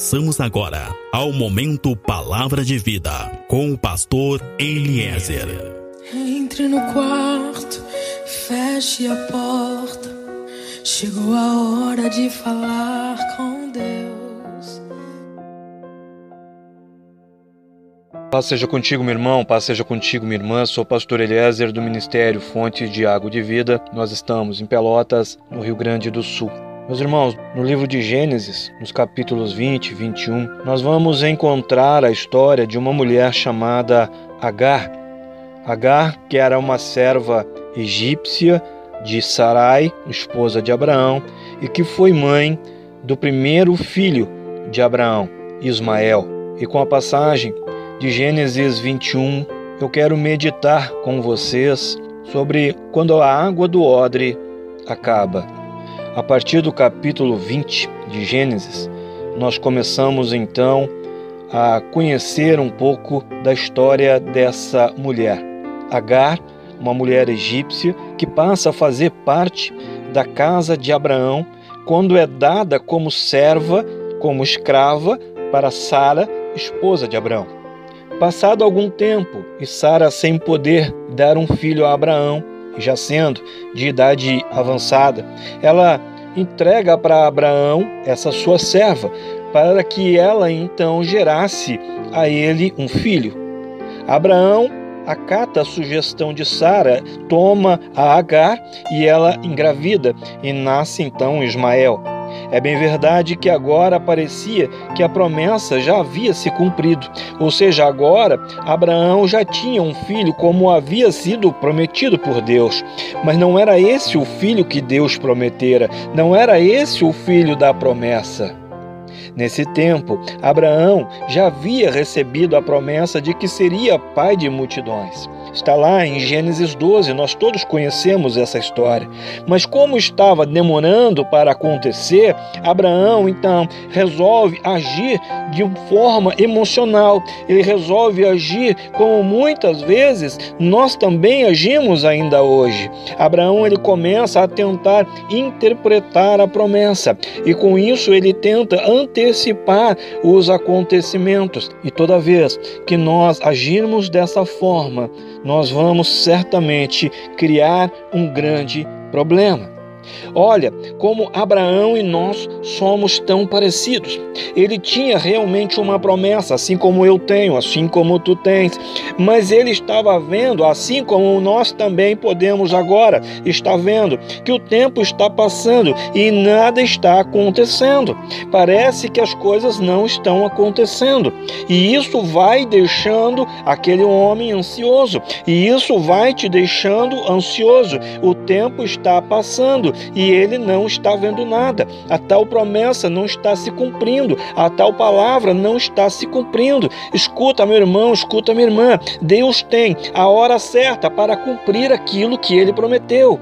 Passamos agora ao momento Palavra de Vida com o pastor Eliezer. Entre no quarto, feche a porta. Chegou a hora de falar com Deus. Paz seja contigo, meu irmão, paz seja contigo, minha irmã. Sou o pastor Eliezer do Ministério Fonte de Água de Vida. Nós estamos em Pelotas, no Rio Grande do Sul. Meus irmãos, no livro de Gênesis, nos capítulos 20 e 21, nós vamos encontrar a história de uma mulher chamada Agar. Agar, que era uma serva egípcia de Sarai, esposa de Abraão, e que foi mãe do primeiro filho de Abraão, Ismael. E com a passagem de Gênesis 21, eu quero meditar com vocês sobre quando a água do odre acaba. A partir do capítulo 20 de Gênesis, nós começamos então a conhecer um pouco da história dessa mulher. Agar, uma mulher egípcia que passa a fazer parte da casa de Abraão quando é dada como serva, como escrava para Sara, esposa de Abraão. Passado algum tempo e Sara sem poder dar um filho a Abraão, já sendo de idade avançada, ela entrega para Abraão essa sua serva, para que ela então gerasse a ele um filho. Abraão acata a sugestão de Sara, toma a Agar e ela engravida e nasce então Ismael. É bem verdade que agora parecia que a promessa já havia se cumprido, ou seja, agora Abraão já tinha um filho como havia sido prometido por Deus. Mas não era esse o filho que Deus prometera, não era esse o filho da promessa. Nesse tempo, Abraão já havia recebido a promessa de que seria pai de multidões. Está lá em Gênesis 12, nós todos conhecemos essa história. Mas como estava demorando para acontecer, Abraão então resolve agir de forma emocional. Ele resolve agir como muitas vezes nós também agimos ainda hoje. Abraão ele começa a tentar interpretar a promessa e com isso ele tenta antecipar os acontecimentos. E toda vez que nós agirmos dessa forma, nós vamos certamente criar um grande problema. Olha como Abraão e nós somos tão parecidos. Ele tinha realmente uma promessa, assim como eu tenho, assim como tu tens, mas ele estava vendo, assim como nós também podemos agora estar vendo, que o tempo está passando e nada está acontecendo. Parece que as coisas não estão acontecendo, e isso vai deixando aquele homem ansioso, e isso vai te deixando ansioso. O tempo está passando e ele não está vendo nada. A tal promessa não está se cumprindo, a tal palavra não está se cumprindo. Escuta, meu irmão, escuta, minha irmã. Deus tem a hora certa para cumprir aquilo que ele prometeu.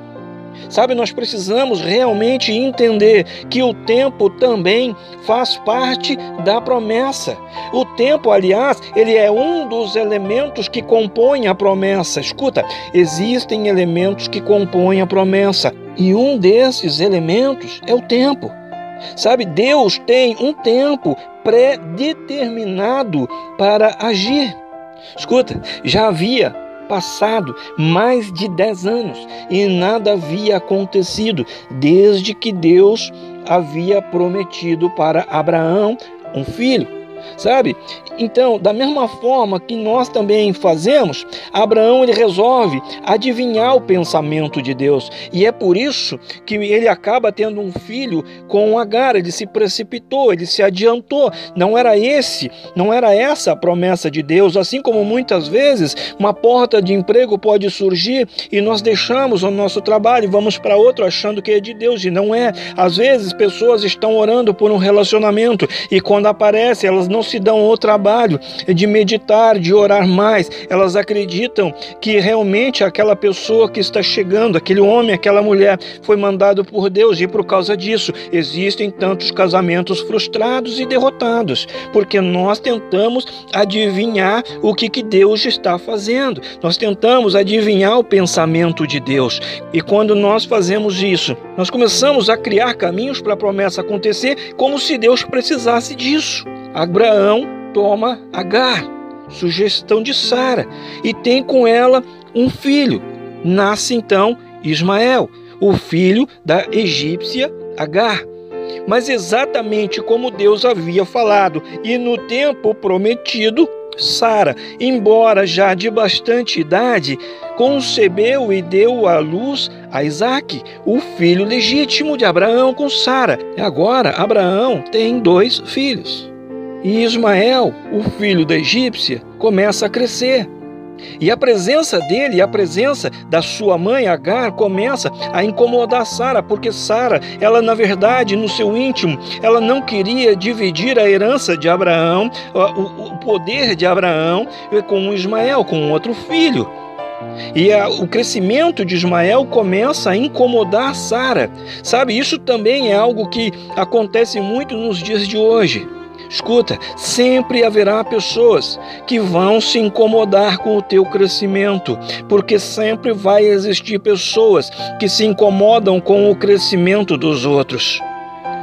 Sabe, nós precisamos realmente entender que o tempo também faz parte da promessa. O tempo, aliás, ele é um dos elementos que compõem a promessa. Escuta, existem elementos que compõem a promessa, e um desses elementos é o tempo. Sabe, Deus tem um tempo pré-determinado para agir. Escuta, já havia passado mais de dez anos e nada havia acontecido desde que Deus havia prometido para Abraão um filho sabe? Então, da mesma forma que nós também fazemos, Abraão ele resolve adivinhar o pensamento de Deus. E é por isso que ele acaba tendo um filho com Agar, ele se precipitou, ele se adiantou. Não era esse, não era essa a promessa de Deus, assim como muitas vezes uma porta de emprego pode surgir e nós deixamos o nosso trabalho e vamos para outro achando que é de Deus e não é. Às vezes pessoas estão orando por um relacionamento e quando aparece, elas não se dão o trabalho trabalho de meditar, de orar mais. Elas acreditam que realmente aquela pessoa que está chegando, aquele homem, aquela mulher, foi mandado por Deus e por causa disso existem tantos casamentos frustrados e derrotados, porque nós tentamos adivinhar o que, que Deus está fazendo. Nós tentamos adivinhar o pensamento de Deus. E quando nós fazemos isso, nós começamos a criar caminhos para a promessa acontecer como se Deus precisasse disso. Abraão toma Agar, sugestão de Sara, e tem com ela um filho. Nasce então Ismael, o filho da egípcia Agar. Mas exatamente como Deus havia falado, e no tempo prometido, Sara, embora já de bastante idade, concebeu e deu à luz a Isaque, o filho legítimo de Abraão com Sara. Agora Abraão tem dois filhos. E Ismael, o filho da egípcia, começa a crescer. E a presença dele a presença da sua mãe Agar começa a incomodar Sara, porque Sara, ela na verdade, no seu íntimo, ela não queria dividir a herança de Abraão, o, poder de Abraão com Ismael, com outro filho. E a, o crescimento de Ismael começa a incomodar Sara. Sabe, isso também é algo que acontece muito nos dias de hoje. Escuta, sempre haverá pessoas que vão se incomodar com o teu crescimento, porque sempre vai existir pessoas que se incomodam com o crescimento dos outros.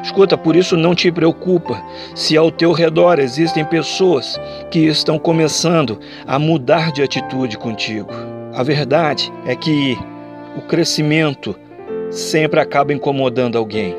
Escuta, por isso não te preocupa se ao teu redor existem pessoas que estão começando a mudar de atitude contigo. A verdade é que o crescimento sempre acaba incomodando alguém.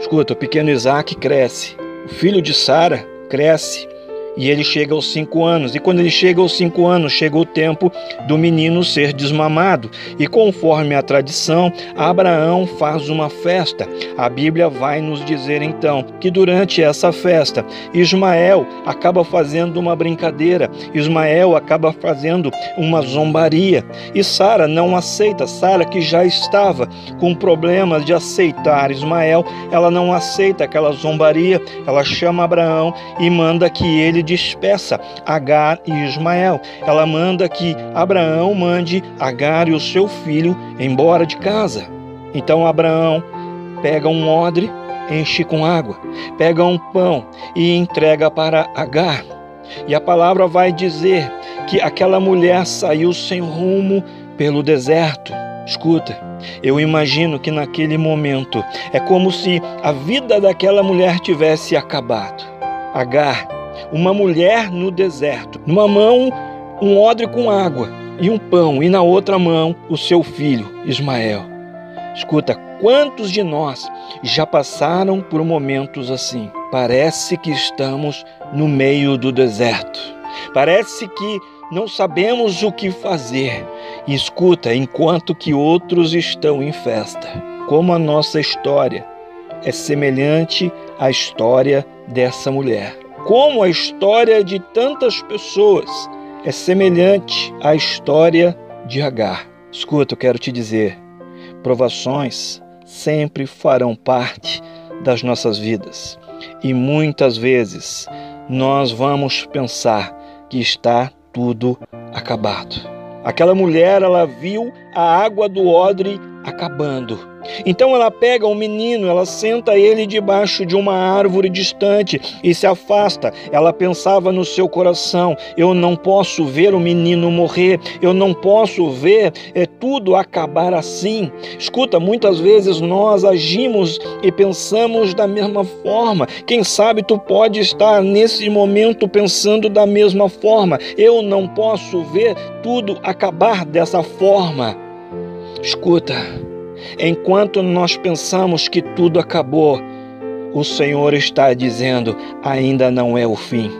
Escuta, o pequeno Isaac cresce o filho de Sara cresce e ele chega aos cinco anos. E quando ele chega aos cinco anos, chega o tempo do menino ser desmamado. E conforme a tradição, Abraão faz uma festa. A Bíblia vai nos dizer então que durante essa festa, Ismael acaba fazendo uma brincadeira, Ismael acaba fazendo uma zombaria. E Sara não aceita. Sara, que já estava com problemas de aceitar Ismael, ela não aceita aquela zombaria. Ela chama Abraão e manda que ele despeça Agar e Ismael. Ela manda que Abraão mande Agar e o seu filho embora de casa. Então Abraão pega um odre, enche com água, pega um pão e entrega para Agar. E a palavra vai dizer que aquela mulher saiu sem rumo pelo deserto. Escuta, eu imagino que naquele momento é como se a vida daquela mulher tivesse acabado. Agar uma mulher no deserto, numa mão um odre com água e um pão, e na outra mão o seu filho, Ismael. Escuta, quantos de nós já passaram por momentos assim? Parece que estamos no meio do deserto. Parece que não sabemos o que fazer. E escuta, enquanto que outros estão em festa. Como a nossa história é semelhante à história dessa mulher como a história de tantas pessoas é semelhante à história de Agar. Escuta, eu quero te dizer: provações sempre farão parte das nossas vidas e muitas vezes nós vamos pensar que está tudo acabado. Aquela mulher, ela viu a água do odre acabando então ela pega o um menino, ela senta ele debaixo de uma árvore distante e se afasta. Ela pensava no seu coração: eu não posso ver o menino morrer, eu não posso ver é, tudo acabar assim. Escuta, muitas vezes nós agimos e pensamos da mesma forma. Quem sabe tu pode estar nesse momento pensando da mesma forma. Eu não posso ver tudo acabar dessa forma. Escuta, Enquanto nós pensamos que tudo acabou, o Senhor está dizendo: ainda não é o fim.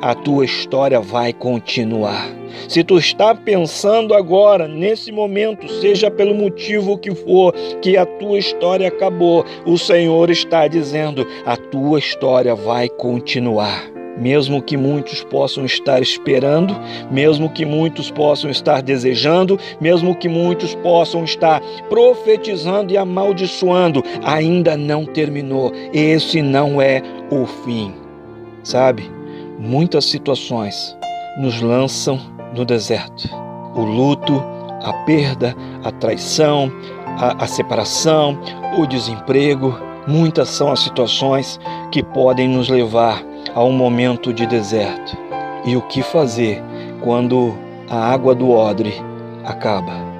A tua história vai continuar. Se tu está pensando agora, nesse momento, seja pelo motivo que for, que a tua história acabou, o Senhor está dizendo: a tua história vai continuar mesmo que muitos possam estar esperando, mesmo que muitos possam estar desejando, mesmo que muitos possam estar profetizando e amaldiçoando, ainda não terminou. Esse não é o fim. Sabe? muitas situações nos lançam no deserto. O luto, a perda, a traição, a, a separação, o desemprego, muitas são as situações que podem nos levar a um momento de deserto. E o que fazer quando a água do odre acaba?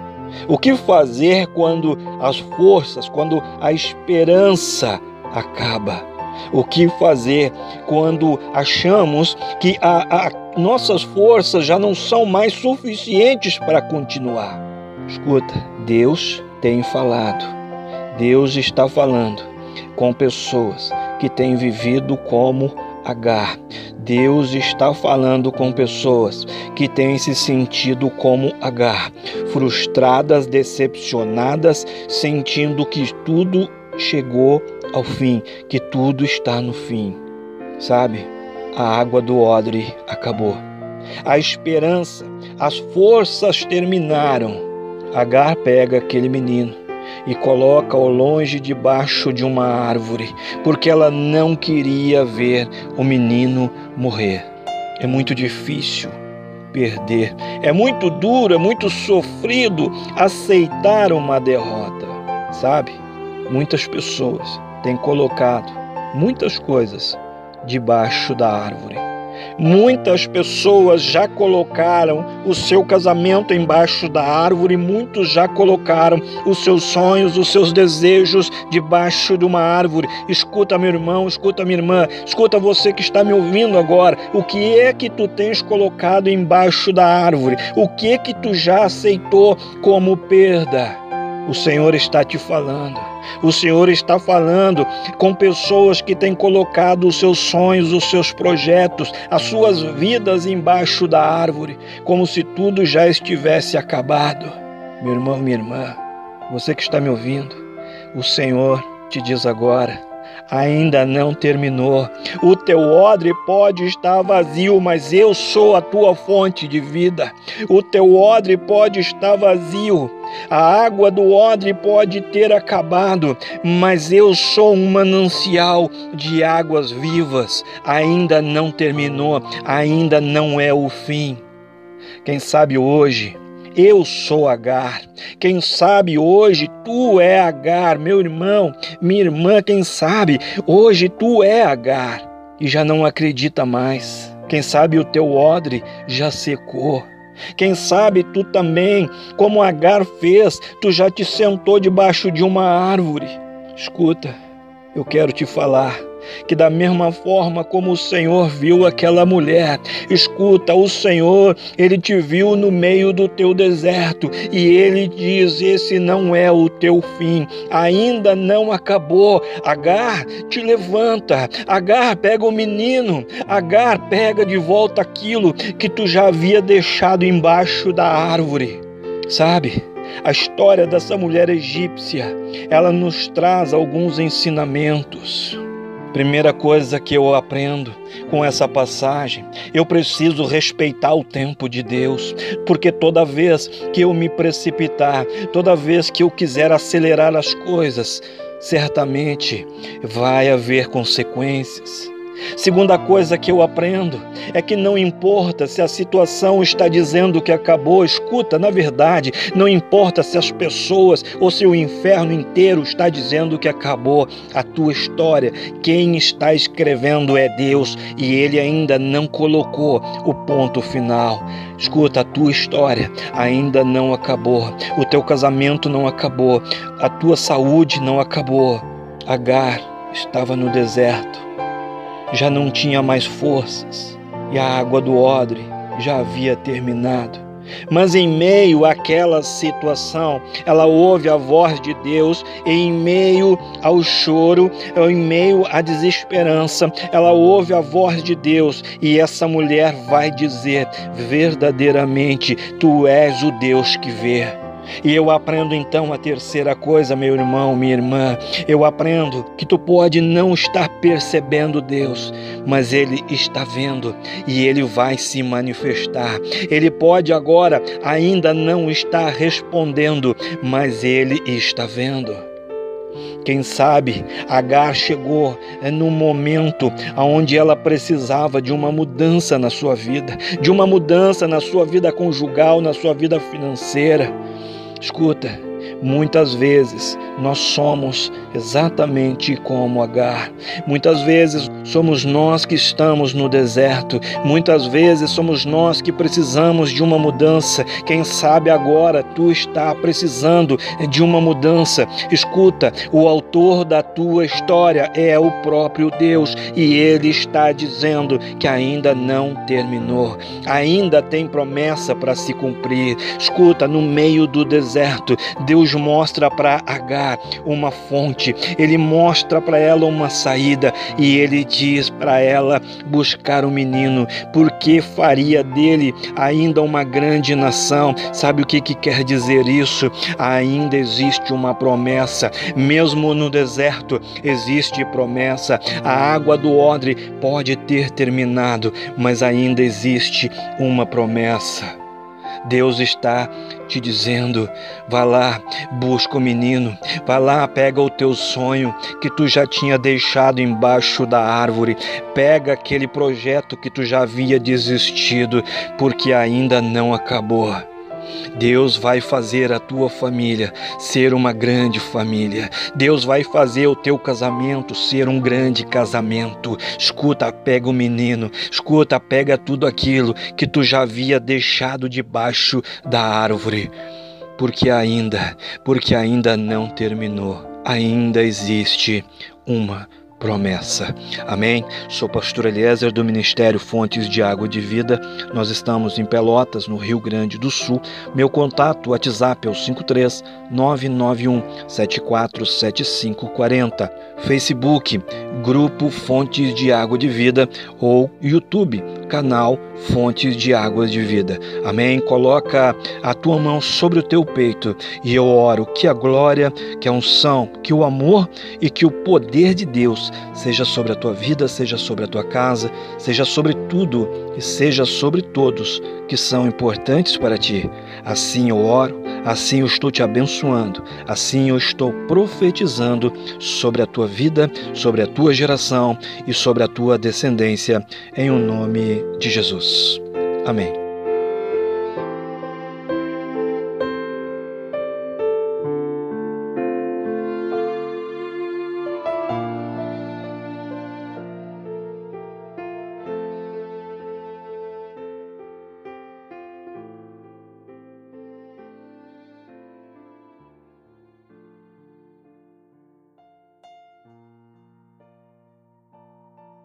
O que fazer quando as forças, quando a esperança acaba? O que fazer quando achamos que a, a, nossas forças já não são mais suficientes para continuar? Escuta, Deus tem falado, Deus está falando com pessoas que têm vivido como Agar. Deus está falando com pessoas que têm se sentido como Agar, frustradas, decepcionadas, sentindo que tudo chegou ao fim, que tudo está no fim. Sabe? A água do odre acabou. A esperança, as forças terminaram. Agar pega aquele menino e coloca ao longe debaixo de uma árvore, porque ela não queria ver o menino morrer. É muito difícil perder, é muito duro, é muito sofrido aceitar uma derrota, sabe? Muitas pessoas têm colocado muitas coisas debaixo da árvore. Muitas pessoas já colocaram o seu casamento embaixo da árvore, muitos já colocaram os seus sonhos, os seus desejos debaixo de uma árvore. Escuta, meu irmão, escuta, minha irmã, escuta você que está me ouvindo agora. O que é que tu tens colocado embaixo da árvore? O que é que tu já aceitou como perda? O Senhor está te falando. O Senhor está falando com pessoas que têm colocado os seus sonhos, os seus projetos, as suas vidas embaixo da árvore, como se tudo já estivesse acabado. Meu irmão, minha irmã, você que está me ouvindo, o Senhor te diz agora: ainda não terminou. O teu odre pode estar vazio, mas eu sou a tua fonte de vida. O teu odre pode estar vazio. A água do odre pode ter acabado, mas eu sou um manancial de águas vivas. Ainda não terminou, ainda não é o fim. Quem sabe hoje eu sou Agar. Quem sabe hoje tu é Agar, meu irmão, minha irmã, quem sabe hoje tu é Agar e já não acredita mais. Quem sabe o teu odre já secou. Quem sabe tu também, como Agar fez, tu já te sentou debaixo de uma árvore. Escuta, eu quero te falar que da mesma forma como o Senhor viu aquela mulher, escuta, o Senhor, ele te viu no meio do teu deserto e ele diz: Esse não é o teu fim, ainda não acabou. Agar, te levanta, Agar, pega o menino, Agar, pega de volta aquilo que tu já havia deixado embaixo da árvore. Sabe? A história dessa mulher egípcia, ela nos traz alguns ensinamentos. Primeira coisa que eu aprendo com essa passagem, eu preciso respeitar o tempo de Deus, porque toda vez que eu me precipitar, toda vez que eu quiser acelerar as coisas, certamente vai haver consequências. Segunda coisa que eu aprendo é que não importa se a situação está dizendo que acabou, escuta, na verdade, não importa se as pessoas ou se o inferno inteiro está dizendo que acabou a tua história, quem está escrevendo é Deus e ele ainda não colocou o ponto final. Escuta, a tua história ainda não acabou, o teu casamento não acabou, a tua saúde não acabou. Agar estava no deserto já não tinha mais forças e a água do odre já havia terminado. Mas em meio àquela situação, ela ouve a voz de Deus, e em meio ao choro, em meio à desesperança, ela ouve a voz de Deus, e essa mulher vai dizer: verdadeiramente, tu és o Deus que vê. E eu aprendo então a terceira coisa, meu irmão, minha irmã. Eu aprendo que tu pode não estar percebendo Deus, mas Ele está vendo e Ele vai se manifestar. Ele pode agora ainda não estar respondendo, mas Ele está vendo. Quem sabe Agar chegou no momento onde ela precisava de uma mudança na sua vida, de uma mudança na sua vida conjugal, na sua vida financeira. Escuta, muitas vezes nós somos exatamente como Agar. Muitas vezes somos nós que estamos no deserto, muitas vezes somos nós que precisamos de uma mudança. Quem sabe agora tu está precisando de uma mudança. Escuta, o autor da tua história é o próprio Deus e ele está dizendo que ainda não terminou, ainda tem promessa para se cumprir. Escuta, no meio do deserto, Deus mostra para Agar uma fonte, ele mostra para ela uma saída e ele diz para ela buscar o um menino, porque faria dele ainda uma grande nação. Sabe o que, que quer dizer isso? Ainda existe uma promessa, mesmo no deserto existe promessa. A água do odre pode ter terminado, mas ainda existe uma promessa. Deus está te dizendo: vá lá, busca o menino, vá lá, pega o teu sonho que tu já tinha deixado embaixo da árvore, pega aquele projeto que tu já havia desistido, porque ainda não acabou. Deus vai fazer a tua família ser uma grande família. Deus vai fazer o teu casamento ser um grande casamento. Escuta, pega o menino, escuta, pega tudo aquilo que tu já havia deixado debaixo da árvore. Porque ainda, porque ainda não terminou. Ainda existe uma promessa. Amém? Sou pastor Eliezer do Ministério Fontes de Água de Vida. Nós estamos em Pelotas, no Rio Grande do Sul. Meu contato WhatsApp é o 53 991 747540. Facebook, Grupo Fontes de Água de Vida ou YouTube, canal Fontes de Águas de Vida. Amém? Coloca a tua mão sobre o teu peito e eu oro que a glória, que a unção, que o amor e que o poder de Deus seja sobre a tua vida, seja sobre a tua casa, seja sobre tudo e seja sobre todos que são importantes para ti. Assim eu oro, assim eu estou te abençoando, assim eu estou profetizando sobre a tua vida, sobre a tua geração e sobre a tua descendência, em o nome de Jesus. Amém.